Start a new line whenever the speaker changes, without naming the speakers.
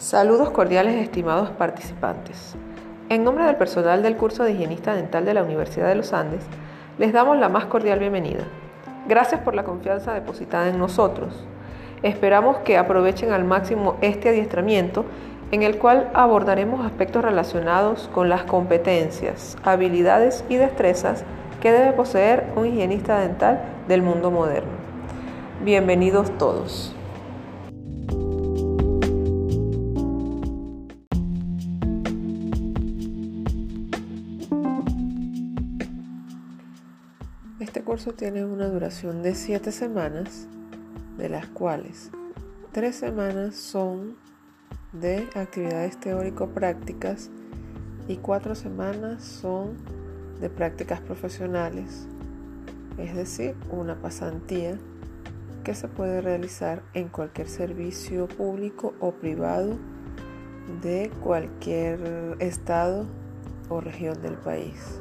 Saludos cordiales estimados participantes. En nombre del personal del curso de higienista dental de la Universidad de los Andes, les damos la más cordial bienvenida. Gracias por la confianza depositada en nosotros. Esperamos que aprovechen al máximo este adiestramiento en el cual abordaremos aspectos relacionados con las competencias, habilidades y destrezas que debe poseer un higienista dental del mundo moderno. Bienvenidos todos. Este curso tiene una duración de 7 semanas, de las cuales 3 semanas son de actividades teórico-prácticas y 4 semanas son de prácticas profesionales, es decir, una pasantía que se puede realizar en cualquier servicio público o privado de cualquier estado o región del país.